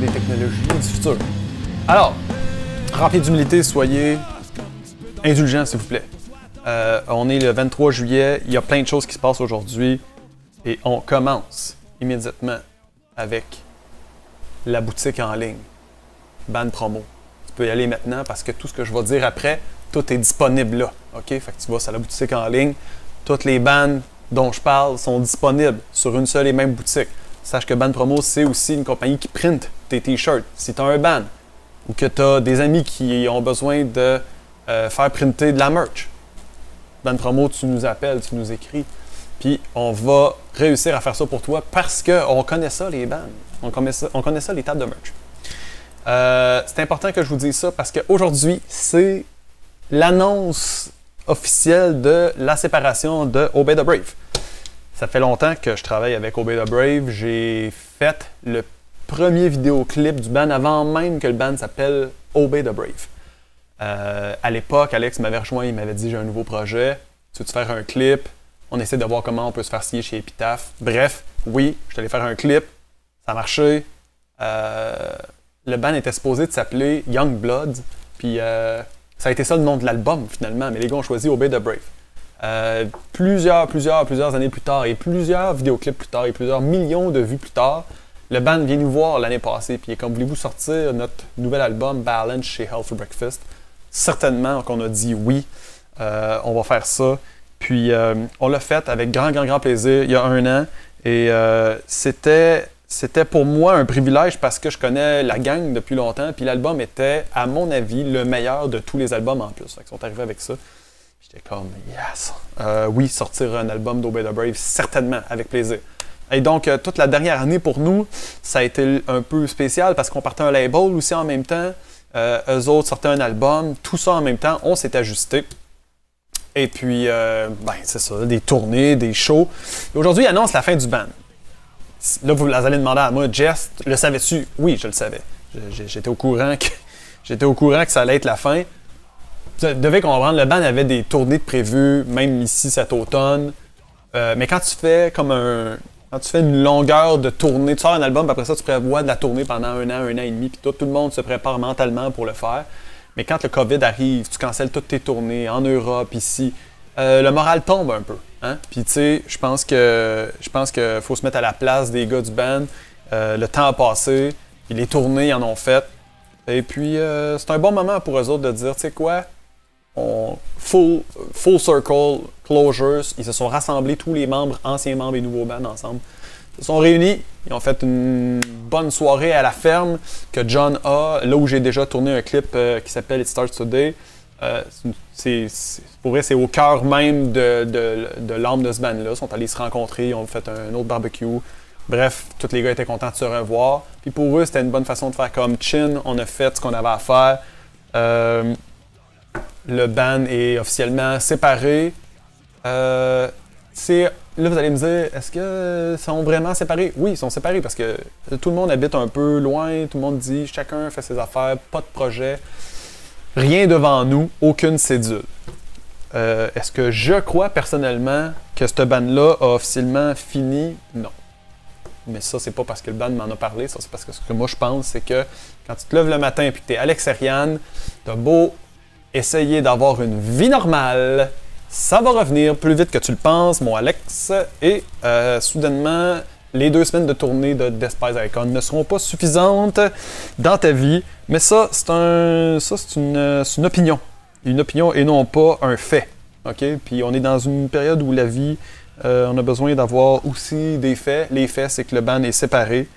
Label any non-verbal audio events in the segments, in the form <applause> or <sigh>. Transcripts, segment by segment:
des technologies du futur. Alors, rempli d'humilité, soyez indulgents, s'il vous plaît. Euh, on est le 23 juillet, il y a plein de choses qui se passent aujourd'hui et on commence immédiatement avec la boutique en ligne, Ban Promo. Tu peux y aller maintenant parce que tout ce que je vais dire après, tout est disponible là. OK? Fait que tu vas sur la boutique en ligne, toutes les bandes dont je parle sont disponibles sur une seule et même boutique. Sache que Ban Promo, c'est aussi une compagnie qui print t-shirts. Si tu as un ban ou que tu as des amis qui ont besoin de euh, faire printer de la merch, Ban Promo, tu nous appelles, tu nous écris. Puis on va réussir à faire ça pour toi parce qu'on connaît ça, les bands. On connaît ça, on connaît ça les tables de merch. Euh, c'est important que je vous dise ça parce qu'aujourd'hui, c'est l'annonce officielle de la séparation de Obey the Brave. Ça fait longtemps que je travaille avec Obey the Brave. J'ai fait le premier vidéoclip du band avant même que le band s'appelle Obey the Brave. Euh, à l'époque, Alex m'avait rejoint, il m'avait dit j'ai un nouveau projet, tu veux -tu faire un clip? On essaie de voir comment on peut se faire signer chez Epitaph. Bref, oui, je suis faire un clip, ça a marché. Euh, le band était supposé de s'appeler Young Blood, puis euh, ça a été ça le nom de l'album finalement, mais les gars ont choisi Obey the Brave. Plusieurs, plusieurs, plusieurs années plus tard, et plusieurs vidéoclips plus tard, et plusieurs millions de vues plus tard, le band vient nous voir l'année passée, puis comme voulez-vous sortir notre nouvel album Balance chez Health for Breakfast? Certainement qu'on a dit oui, euh, on va faire ça. Puis euh, on l'a fait avec grand, grand, grand plaisir il y a un an, et euh, c'était pour moi un privilège parce que je connais la gang depuis longtemps, puis l'album était, à mon avis, le meilleur de tous les albums en plus. Fait qu'ils sont arrivés avec ça. J'étais comme, yes! Oui, sortir un album d'Obey the Brave, certainement, avec plaisir. Et donc, euh, toute la dernière année pour nous, ça a été un peu spécial parce qu'on partait un label aussi en même temps. Euh, eux autres sortaient un album, tout ça en même temps, on s'est ajusté. Et puis, euh, ben, c'est ça, des tournées, des shows. Aujourd'hui, ils annoncent la fin du band. Là, vous allez demander à moi, Jess, le savais-tu? Oui, je le savais. J'étais au courant que <laughs> j'étais au courant que ça allait être la fin. Vous devez comprendre, le band avait des tournées prévues, même ici cet automne. Euh, mais quand tu fais comme un. Quand tu fais une longueur de tournée, tu sors un album, puis après ça, tu prévois de la tournée pendant un an, un an et demi, puis tout, le monde se prépare mentalement pour le faire. Mais quand le COVID arrive, tu cancelles toutes tes tournées en Europe, ici, euh, le moral tombe un peu. Hein? Puis tu sais, je pense que je pense qu'il faut se mettre à la place des gars du band. Euh, le temps a passé, les tournées ils en ont fait. Et puis euh, c'est un bon moment pour eux autres de dire, tu sais quoi, on, full, full circle closures, ils se sont rassemblés tous les membres, anciens membres et nouveaux bands ensemble. Ils se sont réunis, ils ont fait une bonne soirée à la ferme que John a, là où j'ai déjà tourné un clip euh, qui s'appelle It Starts Today. Euh, c'est, pour vrai, c'est au cœur même de, de, de l'âme de ce band-là. Ils sont allés se rencontrer, ils ont fait un autre barbecue. Bref, tous les gars étaient contents de se revoir. Puis pour eux, c'était une bonne façon de faire comme Chin. On a fait ce qu'on avait à faire. Euh, le band est officiellement séparé. Euh, là, vous allez me dire, est-ce qu'ils sont vraiment séparés? Oui, ils sont séparés parce que tout le monde habite un peu loin. Tout le monde dit, chacun fait ses affaires, pas de projet. Rien devant nous, aucune cédule. Euh, Est-ce que je crois personnellement que cette band-là a officiellement fini? Non. Mais ça, c'est pas parce que le band m'en a parlé, ça c'est parce que ce que moi je pense, c'est que quand tu te lèves le matin et que tu es Alex Ariane, t'as beau essayer d'avoir une vie normale, ça va revenir plus vite que tu le penses, mon Alex, et euh, soudainement, les deux semaines de tournée de Despise Icon ne seront pas suffisantes dans ta vie. Mais ça, c'est un, une, une opinion. Une opinion et non pas un fait. OK? Puis on est dans une période où la vie, euh, on a besoin d'avoir aussi des faits. Les faits, c'est que le band est séparé.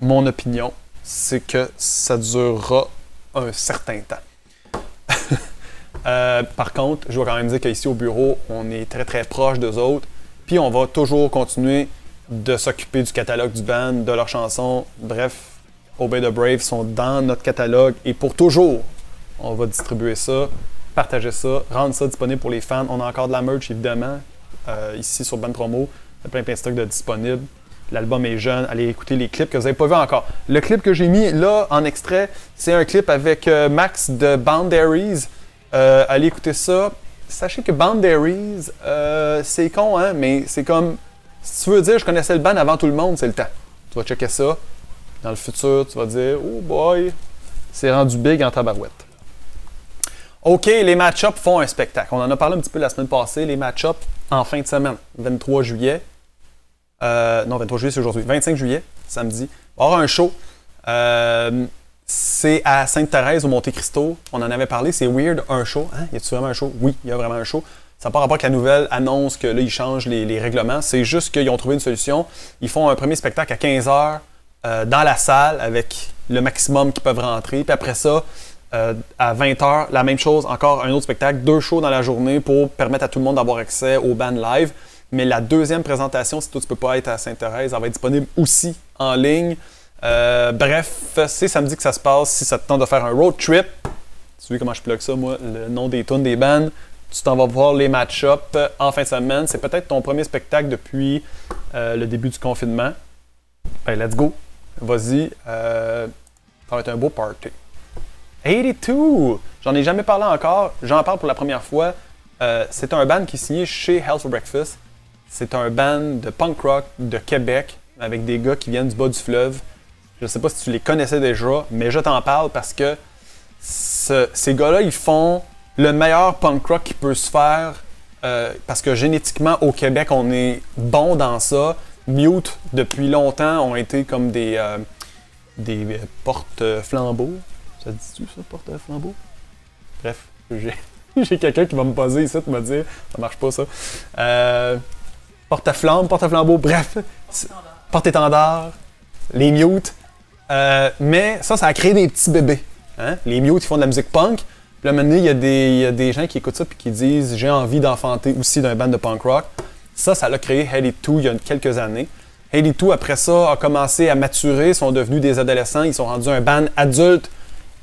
Mon opinion, c'est que ça durera un certain temps. Euh, par contre, je dois quand même dire qu'ici au bureau, on est très très proche d'eux autres. Puis on va toujours continuer de s'occuper du catalogue du band, de leurs chansons. Bref, Obey the Brave sont dans notre catalogue et pour toujours, on va distribuer ça, partager ça, rendre ça disponible pour les fans. On a encore de la merch évidemment euh, ici sur Band Promo. Il y a plein plein de stocks de disponibles. L'album est jeune. Allez écouter les clips que vous n'avez pas vu encore. Le clip que j'ai mis là en extrait, c'est un clip avec euh, Max de Boundaries. Euh, allez écouter ça. Sachez que Boundaries, euh, c'est con, hein, mais c'est comme. Si tu veux dire, je connaissais le band avant tout le monde, c'est le temps. Tu vas checker ça. Dans le futur, tu vas dire, oh boy, c'est rendu big en tabarouette. OK, les match-ups font un spectacle. On en a parlé un petit peu la semaine passée. Les match-ups en fin de semaine, 23 juillet. Euh, non, 23 juillet, c'est aujourd'hui. 25 juillet, samedi. Y avoir un show. Euh, c'est à Sainte-Thérèse au Monte Cristo. On en avait parlé. C'est weird, un show. Hein? Y a-tu vraiment un show? Oui, il y a vraiment un show. Ça n'a pas rapport avec la nouvelle annonce que là, ils changent les, règlements. C'est juste qu'ils ont trouvé une solution. Ils font un premier spectacle à 15 h euh, dans la salle avec le maximum qui peuvent rentrer. Puis après ça, euh, à 20h, la même chose, encore un autre spectacle, deux shows dans la journée pour permettre à tout le monde d'avoir accès au band live. Mais la deuxième présentation, si toi tu peux pas être à Sainte-Thérèse, elle va être disponible aussi en ligne. Euh, bref, c'est samedi que ça se passe. Si ça te tente de faire un road trip, tu vois comment je plug ça, moi, le nom des tunes des bands, tu t'en vas voir les match-up en fin de semaine. C'est peut-être ton premier spectacle depuis le début du confinement. Ben, let's go. Vas-y. ça va être un beau party. 82! J'en ai jamais parlé encore. J'en parle pour la première fois. Euh, c'est un band qui est signé chez Hell for Breakfast. C'est un band de punk rock de Québec avec des gars qui viennent du bas du fleuve. Je sais pas si tu les connaissais déjà, mais je t'en parle parce que ces gars-là, ils font le meilleur punk rock qui peut se faire euh, parce que génétiquement, au Québec, on est bon dans ça. Mute, depuis longtemps, ont été comme des, euh, des porte-flambeaux. Ça dit-tu ça, porte-flambeau? Bref, <laughs> j'ai quelqu'un qui va me poser ici pour me dire ça marche pas ça. Euh, porte-flamme, porte-flambeau, bref. Porte-étendard, les mutes. Euh, mais ça, ça a créé des petits bébés. Hein? Les mutes, ils font de la musique punk. Puis là, maintenant, il y, a des, y a des gens qui écoutent ça et qui disent j'ai envie d'enfanter aussi d'un band de punk rock. Ça, ça l'a créé Heady 2 il y a quelques années. Heady 2, après ça, a commencé à maturer, sont devenus des adolescents, ils sont rendus un band adulte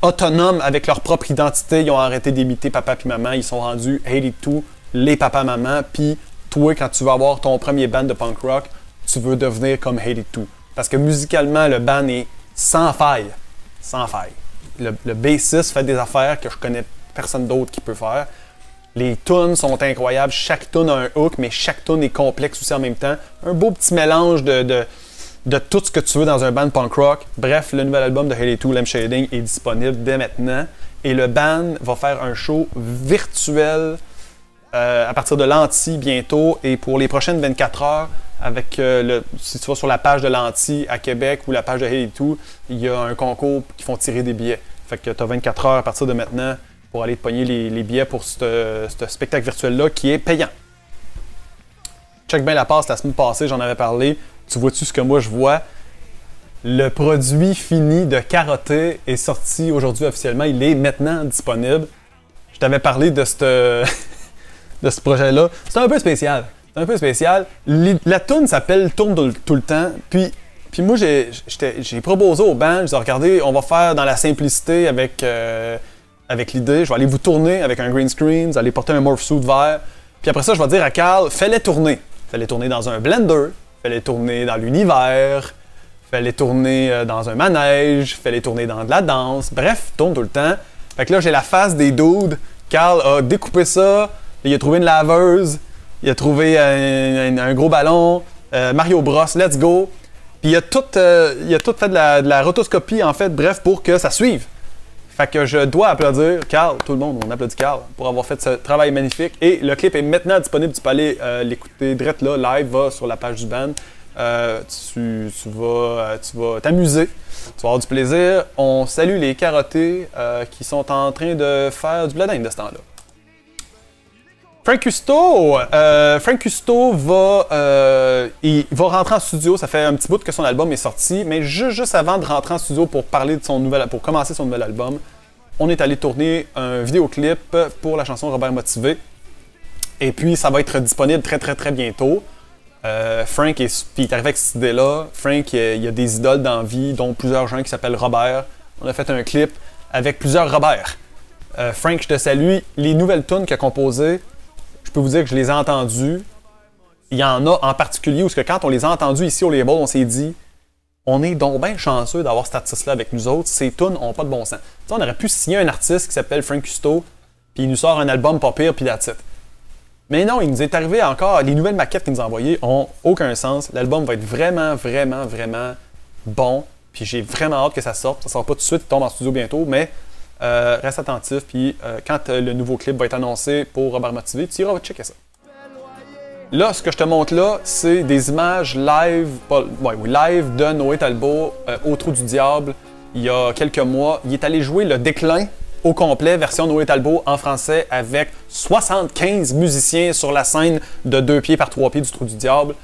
autonomes avec leur propre identité. Ils ont arrêté d'imiter papa puis maman. Ils sont rendus 82, les papa-maman. Puis toi, quand tu vas avoir ton premier band de punk rock, tu veux devenir comme 82. Parce que musicalement, le band est sans faille. Sans faille. Le, le bassiste fait des affaires que je connais personne d'autre qui peut faire. Les tunes sont incroyables. Chaque tune a un hook, mais chaque tune est complexe aussi en même temps. Un beau petit mélange de de tout ce que tu veux dans un band punk rock. Bref, le nouvel album de Haley 2, Lem Shading, est disponible dès maintenant. Et le band va faire un show virtuel euh, à partir de l'Anti bientôt. Et pour les prochaines 24 heures, avec euh, le, si tu vas sur la page de l'Anti à Québec ou la page de Haley 2, il y a un concours qui font tirer des billets. Fait que tu as 24 heures à partir de maintenant pour aller te pogner les, billets pour ce spectacle virtuel-là qui est payant. Check bien la passe la semaine passée, j'en avais parlé. Tu vois-tu ce que moi je vois? Le produit fini de Carotté est sorti aujourd'hui officiellement. Il est maintenant disponible. Je t'avais parlé de ce <laughs> projet-là. C'est un peu spécial. C'est un peu spécial. La tune s'appelle Tourne tout le temps. Puis, puis moi, j'ai proposé au band, je regardez, on va faire dans la simplicité avec, euh, avec l'idée. Je vais aller vous tourner avec un green screen, vous allez porter un morph suit vert. Puis après ça, je vais dire à Carl, fais-les tourner. Fais-les tourner dans un blender, fallait tourner dans l'univers, fallait tourner euh, dans un manège, fallait tourner dans de la danse, bref, tourne tout le temps. Fait que là, j'ai la face des dudes. Carl a découpé ça, il a trouvé une laveuse, il a trouvé un, gros ballon, euh, Mario Bros, let's go. Puis il a tout, euh, a fait de la, rotoscopie, en fait, bref, pour que ça suive. Fait que je dois applaudir Carl, tout le monde, on applaudit Carl pour avoir fait ce travail magnifique. Et le clip est maintenant disponible. Tu peux aller euh, l'écouter direct là, live, va sur la page du band. Euh, tu, vas euh, tu vas t'amuser, tu vas avoir du plaisir. On salue les carottés qui sont en train de faire du bladin de ce temps-là. Frank Custo, Frank Custo va, il va rentrer en studio. Ça fait un petit bout que son album est sorti, mais juste, avant de rentrer en studio pour parler de son nouvel, pour commencer son nouvel album, on est allé tourner un vidéoclip pour la chanson Robert Motivé. Et puis ça va être disponible très très très bientôt. Frank est, puis est arrivé avec cette idée-là. Frank, il y, a, des idoles dans dont plusieurs gens qui s'appellent Robert. On a fait un clip avec plusieurs Robert. Frank, je te salue. Les nouvelles tunes qu'il a composées, je peux vous dire que je les ai entendus. Il y en a en particulier où que quand on les a entendus ici au label, on s'est dit on est donc bien chanceux d'avoir cet artiste-là avec nous autres. Ces tunes n'ont pas de bon sens. on aurait pu signer un artiste qui s'appelle Frank Custo, puis il nous sort un album pas pire, puis that's Mais non, il nous est arrivé encore, les nouvelles maquettes qu'il nous a envoyées ont aucun sens. L'album va être vraiment, vraiment, vraiment bon. Puis j'ai vraiment hâte que ça sorte. Ça sort pas tout de suite, il tombe en studio bientôt, mais euh, reste attentif. Puis euh, quand euh, le nouveau clip va être annoncé pour Robert Motivé, tu iras checker ça. Là, ce que je te montre là, c'est des images live, live de Noé Talbot au Trou du Diable il y a quelques mois. Il est allé jouer le déclin au complet, version Noé Talbot en français, avec 75 musiciens sur la scène de deux pieds par trois pieds du Trou du Diable.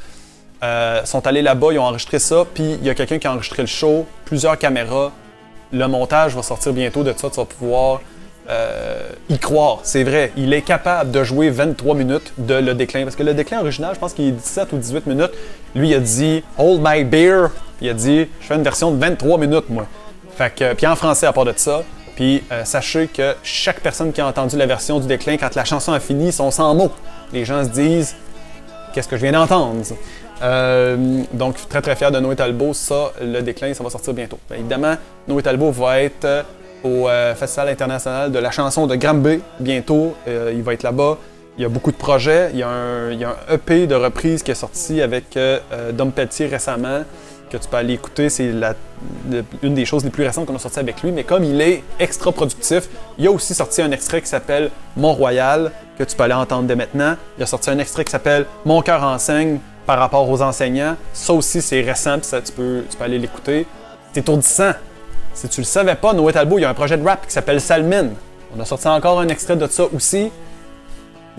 Sont allés là-bas, ils ont enregistré ça, puis il y a quelqu'un qui a enregistré le show, plusieurs caméras. Le montage va sortir bientôt de ça, tu vas pouvoir euh, y croire. C'est vrai, il est capable de jouer 23 minutes de Le Déclin, parce que Le Déclin original, je pense qu'il est 17 ou 18 minutes. Lui, il a dit « Hold my beer », il a dit « Je fais une version de 23 minutes, moi ». Fait que, puis en français à part de ça. Puis euh, sachez que chaque personne qui a entendu la version du déclin, quand la chanson a fini, sont sans mots. Les gens se disent Qu'est-ce que je viens d'entendre? Euh, Donc, très très fier de Noé Talbot. Ça, le déclin, ça va sortir bientôt. Bien, évidemment, Noé Talbot va être euh, au Festival international de la chanson de Granby bientôt. il va être là-bas. Il y a beaucoup de projets. Il y a un, il y a un EP de reprise qui est sorti avec Dom Pelletier récemment que tu peux aller écouter. C'est une des choses les plus récentes qu'on a sorti avec lui. Mais comme il est extra productif, il a aussi sorti un extrait qui s'appelle Mont-Royal, que tu peux aller entendre dès maintenant. Il a sorti un extrait qui s'appelle Mon cœur enseigne par rapport aux enseignants. Ça aussi, c'est récent, puis ça, tu, peux, tu peux aller l'écouter. C'est étourdissant. Si tu le savais pas, Noé Talbot, il y a un projet de rap qui s'appelle Salmine. On a sorti encore un extrait de ça aussi.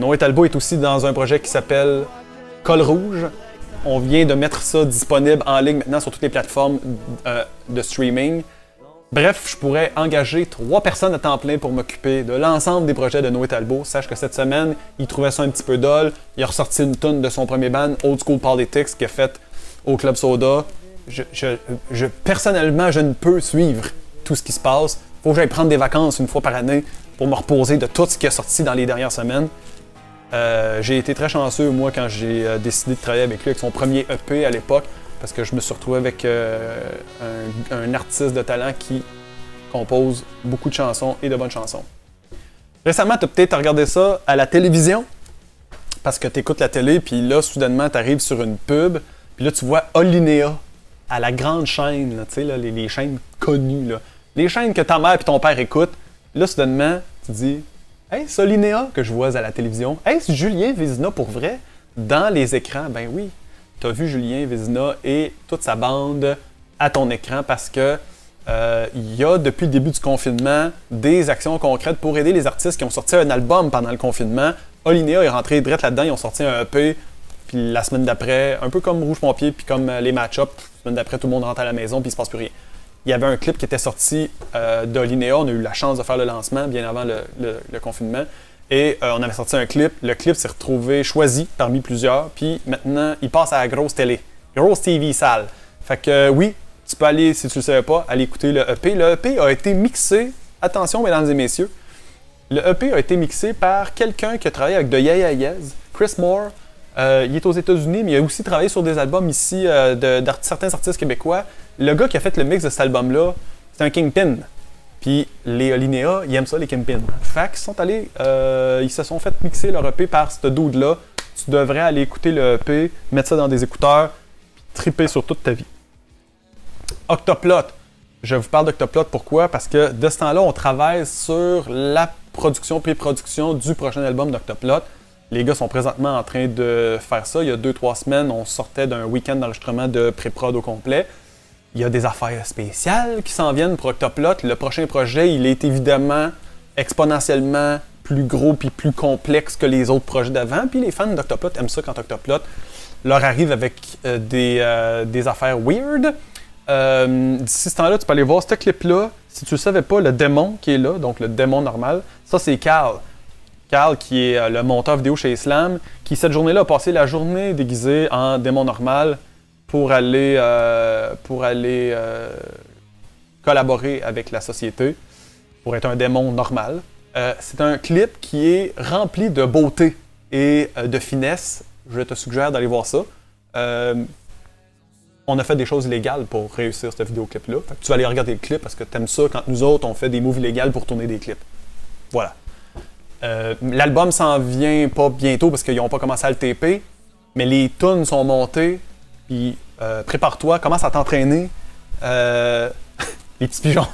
Noé Talbot est aussi dans un projet qui s'appelle Col Rouge. On vient de mettre ça disponible en ligne maintenant sur toutes les plateformes euh, de streaming. Bref, je pourrais engager trois personnes à temps plein pour m'occuper de l'ensemble des projets de Noé Talbot. Sache que cette semaine, il trouvait ça un petit peu dol. Il a ressorti une tonne de son premier band, Old School Politics, qu'il a fait au Club Soda. Je, personnellement, je ne peux suivre tout ce qui se passe. Faut que j'aille prendre des vacances une fois par année pour me reposer de tout ce qui est sorti dans les dernières semaines. Euh, j'ai été très chanceux, moi, quand j'ai euh, décidé de travailler avec lui, avec son premier EP à l'époque, parce que je me suis retrouvé avec euh, un, artiste de talent qui compose beaucoup de chansons et de bonnes chansons. Récemment, tu as peut-être regardé ça à la télévision, parce que tu écoutes la télé, puis là, soudainement, tu arrives sur une pub, puis là, tu vois Olinéa à la grande chaîne, tu sais, les, chaînes connues, les chaînes que ta mère et ton père écoutent. Là, soudainement, tu dis, Hey, Solinéa que je vois à la télévision. Hey, c'est Julien Vézina pour vrai dans les écrans. Ben oui, tu as vu Julien Vézina et toute sa bande à ton écran parce que euh, il y a depuis le début du confinement des actions concrètes pour aider les artistes qui ont sorti un album pendant le confinement. Olinéa est rentré direct là-dedans, ils ont sorti un EP. Puis la semaine d'après, un peu comme Rouge Pompier, puis comme les match-ups, la semaine d'après, tout le monde rentre à la maison, puis il se passe plus rien il y avait un clip qui était sorti euh, d'Olinéa. On a eu la chance de faire le lancement bien avant le, confinement. Et euh, on avait sorti un clip. Le clip s'est retrouvé choisi parmi plusieurs. Puis maintenant, il passe à la grosse télé. Grosse TV sale. Fait que euh, oui, tu peux aller, si tu ne le savais pas, aller écouter le EP. Le EP a été mixé, attention mesdames et messieurs, le EP a été mixé par quelqu'un qui a travaillé avec The Yeah Yeah Chris Moore. il est aux États-Unis, mais il a aussi travaillé sur des albums ici de, certains artistes québécois le gars qui a fait le mix de cet album-là, c'est un Kingpin. Puis les Linéa, ils aiment ça, les Kingpin. Fait qu'ils sont allés, euh, ils se sont fait mixer leur EP par ce dude-là. Tu devrais aller écouter le EP, mettre ça dans des écouteurs, triper sur toute ta vie. Octoplot. Je vous parle d'Octoplot pourquoi? Parce que de ce temps-là, on travaille sur la production, pré-production du prochain album d'Octoplot. Les gars sont présentement en train de faire ça. Il y a deux, trois semaines, on sortait d'un week-end d'enregistrement de pré-prod au complet. Il y a des affaires spéciales qui s'en viennent pour Octoplot. Le prochain projet, il est évidemment exponentiellement plus gros puis plus complexe que les autres projets d'avant. Puis les fans d'Octoplot aiment ça quand Octoplot leur arrive avec euh, euh, des, affaires weird. Euh, d'ici ce temps-là, tu peux aller voir ce clip-là. Si tu ne savais pas, le démon qui est là, donc le démon normal, ça c'est Carl. Carl, qui est le monteur vidéo chez Islam, qui cette journée-là a passé la journée déguisé en démon normal pour aller, euh, euh, collaborer avec la société, pour être un démon normal. Euh, c'est un clip qui est rempli de beauté et de finesse. Je te suggère d'aller voir ça. on a fait des choses illégales pour réussir ce vidéoclip-là. Tu vas aller regarder le clip parce que tu aimes ça quand nous autres, on fait des moves illégaux pour tourner des clips. Voilà. L'album s'en vient pas bientôt parce qu'ils n'ont pas commencé à le TP, mais les tunes sont montées puis euh, prépare-toi, commence à t'entraîner. euh, <laughs> les petits pigeons,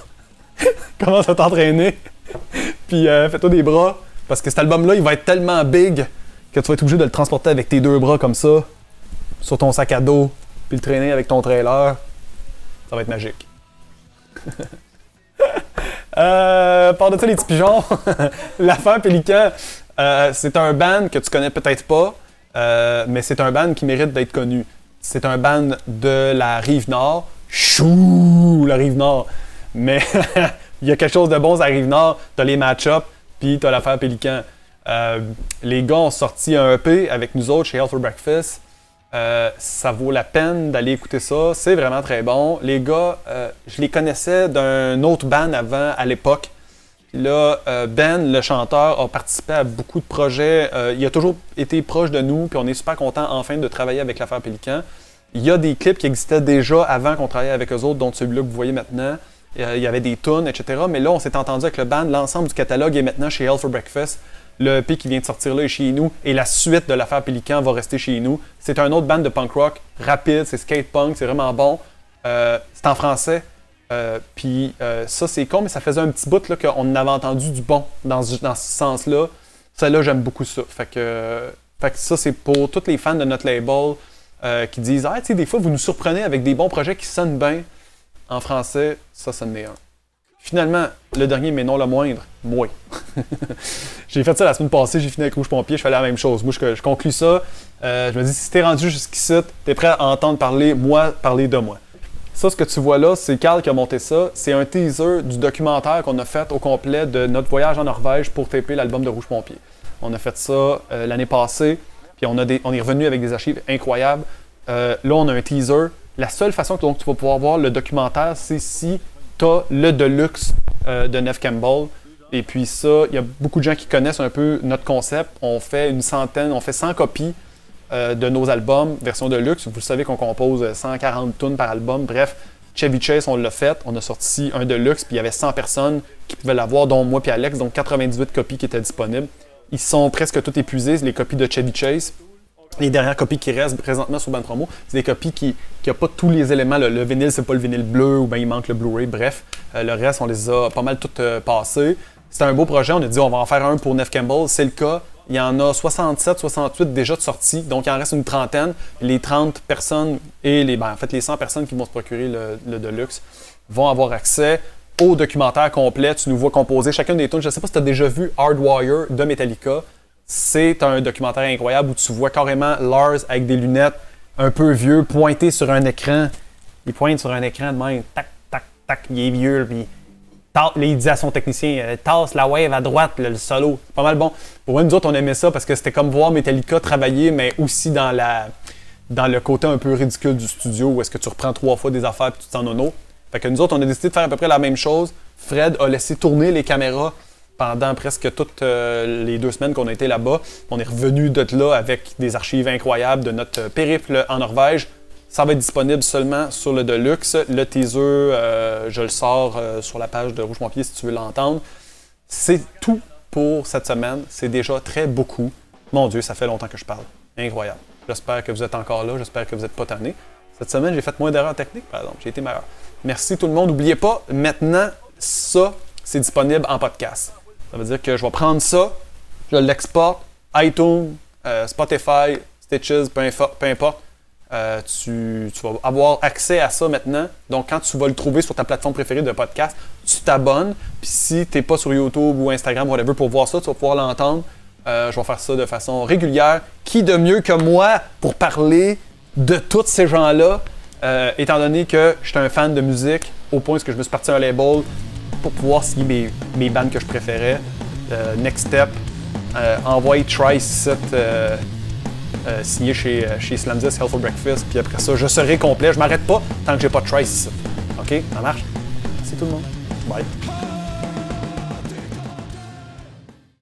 <laughs> commence à t'entraîner. <laughs> Puis euh, fais-toi des bras. Parce que cet album-là, il va être tellement big que tu vas être obligé de le transporter avec tes deux bras comme ça, sur ton sac à dos, puis le traîner avec ton trailer. Ça va être magique. euh, par de ça, les petits pigeons, l'affaire Pélican, euh, c'est un band que tu connais peut-être pas, euh, mais c'est un band qui mérite d'être connu. C'est un band de la rive nord. Chou, la rive nord. Mais <laughs> il y a quelque chose de bon à la rive nord. T'as les match-ups, puis t'as l'affaire Pélican. Euh, les gars ont sorti un EP avec nous autres chez Health for Breakfast. Euh, ça vaut la peine d'aller écouter ça. C'est vraiment très bon. Les gars, euh, je les connaissais d'un autre band avant à l'époque. Là, euh, Ben, le chanteur, a participé à beaucoup de projets. Euh, il a toujours été proche de nous, puis on est super content enfin de travailler avec l'affaire Pélican. Il y a des clips qui existaient déjà avant qu'on travaille avec eux autres, dont celui-là que vous voyez maintenant. Euh, il y avait des tunes, etc. Mais là, on s'est entendu avec le band. L'ensemble du catalogue est maintenant chez Hell for Breakfast. Le EP qui vient de sortir là est chez nous. Et la suite de l'affaire Pélican va rester chez nous. C'est un autre band de punk rock rapide, c'est skate punk, c'est vraiment bon. C'est en français. Euh, puis euh, ça, c'est con, mais ça faisait un petit bout qu'on avait entendu du bon dans, ce- sens-là. Celle-là, j'aime beaucoup ça. Fait que, ça, c'est pour tous les fans de notre label euh, qui disent Ah, tu sais, des fois, vous nous surprenez avec des bons projets qui sonnent bien. En français, ça, en est un. Finalement, le dernier, mais non le moindre, moi. <laughs> j'ai fait ça la semaine passée, j'ai fini avec Rouge Pompier, je fais la même chose. Moi, je, je conclus ça. Je me dis, si t'es rendu jusqu'ici, t'es prêt à entendre parler, moi, parler de moi. Ça, ce que tu vois là, c'est Carl qui a monté ça. C'est un teaser du documentaire qu'on a fait au complet de notre voyage en Norvège pour taper l'album de Rouge Pompier. On a fait ça euh, l'année passée, puis on, a des, on est revenu avec des archives incroyables. Euh, là, on a un teaser. La seule façon que tu vas pouvoir voir le documentaire, c'est si tu as le Deluxe euh, de Neve Campbell. Et puis ça, il y a beaucoup de gens qui connaissent un peu notre concept. On fait une centaine, on fait 100 copies euh, de nos albums, version de luxe. Vous savez qu'on compose 140 tonnes par album. Bref, Chevy Chase, on l'a fait. On a sorti un de luxe, puis il y avait 100 personnes qui pouvaient l'avoir, dont moi puis Alex, donc 98 copies qui étaient disponibles. Ils sont presque tous épuisés, les copies de Chevy Chase. Les dernières copies qui restent présentement sur Bandpromo, c'est des copies qui n'ont pas tous les éléments. Le, le vinyle, c'est pas le vinyle bleu ou bien il manque le Blu-ray. Bref, euh, le reste, on les a pas mal toutes euh, passées. C'était un beau projet. On a dit on va en faire un pour Neve Campbell. C'est le cas. Il y en a 67, 68 déjà de sortis. Donc, il en reste une trentaine. Les 30 personnes et les, ben, en les 100 personnes qui vont se procurer le, le Deluxe vont avoir accès au documentaire complet. Tu nous vois composer chacune des tunes. Je ne sais pas si tu as déjà vu Hardwire de Metallica. C'est un documentaire incroyable où tu vois carrément Lars avec des lunettes un peu vieux pointer sur un écran. Il pointe sur un écran de même. Tac, tac, tac. Il est vieux. Puis il dit à son technicien euh, tasse la wave à droite, le solo. Pas mal bon. Pour nous autres, on aimait ça parce que c'était comme voir Metallica travailler, mais aussi dans la dans le côté un peu ridicule du studio où est-ce que tu reprends trois fois des affaires puis tu t'en nono. Fait que nous autres, on a décidé de faire à peu près la même chose. Fred a laissé tourner les caméras pendant presque toutes euh, les deux semaines qu'on a été là-bas. On est revenu de là avec des archives incroyables de notre périple en Norvège. Ça va être disponible seulement sur le Deluxe. Le teaser, euh, je le sors euh, sur la page de Rouge Pompier si tu veux l'entendre. C'est tout pour cette semaine. C'est déjà très beaucoup. Mon Dieu, ça fait longtemps que je parle. Incroyable. J'espère que vous êtes encore là. J'espère que vous n'êtes pas tannés. Cette semaine, j'ai fait moins d'erreurs techniques, par exemple. J'ai été meilleur. Merci tout le monde. N'oubliez pas, maintenant, ça, c'est disponible en podcast. Ça veut dire que je vais prendre ça, je l'exporte, iTunes, euh, Spotify, Stitches, peu importe. Euh, tu, vas avoir accès à ça maintenant. Donc, quand tu vas le trouver sur ta plateforme préférée de podcast, tu t'abonnes. Puis, si tu n'es pas sur YouTube ou Instagram, whatever, pour voir ça, tu vas pouvoir l'entendre. Euh, je vais faire ça de façon régulière. Qui de mieux que moi pour parler de tous ces gens-là, euh, étant donné que je suis un fan de musique, au point que je me suis parti un label pour pouvoir signer mes, mes bandes que je préférais. Next Step, envoyer Try Set euh, signé chez, euh, chez Slam 10 Health for Breakfast. Puis après ça, je serai complet. Je m'arrête pas tant que j'ai pas de Try ici. OK? Ça marche? Merci tout le monde. Bye.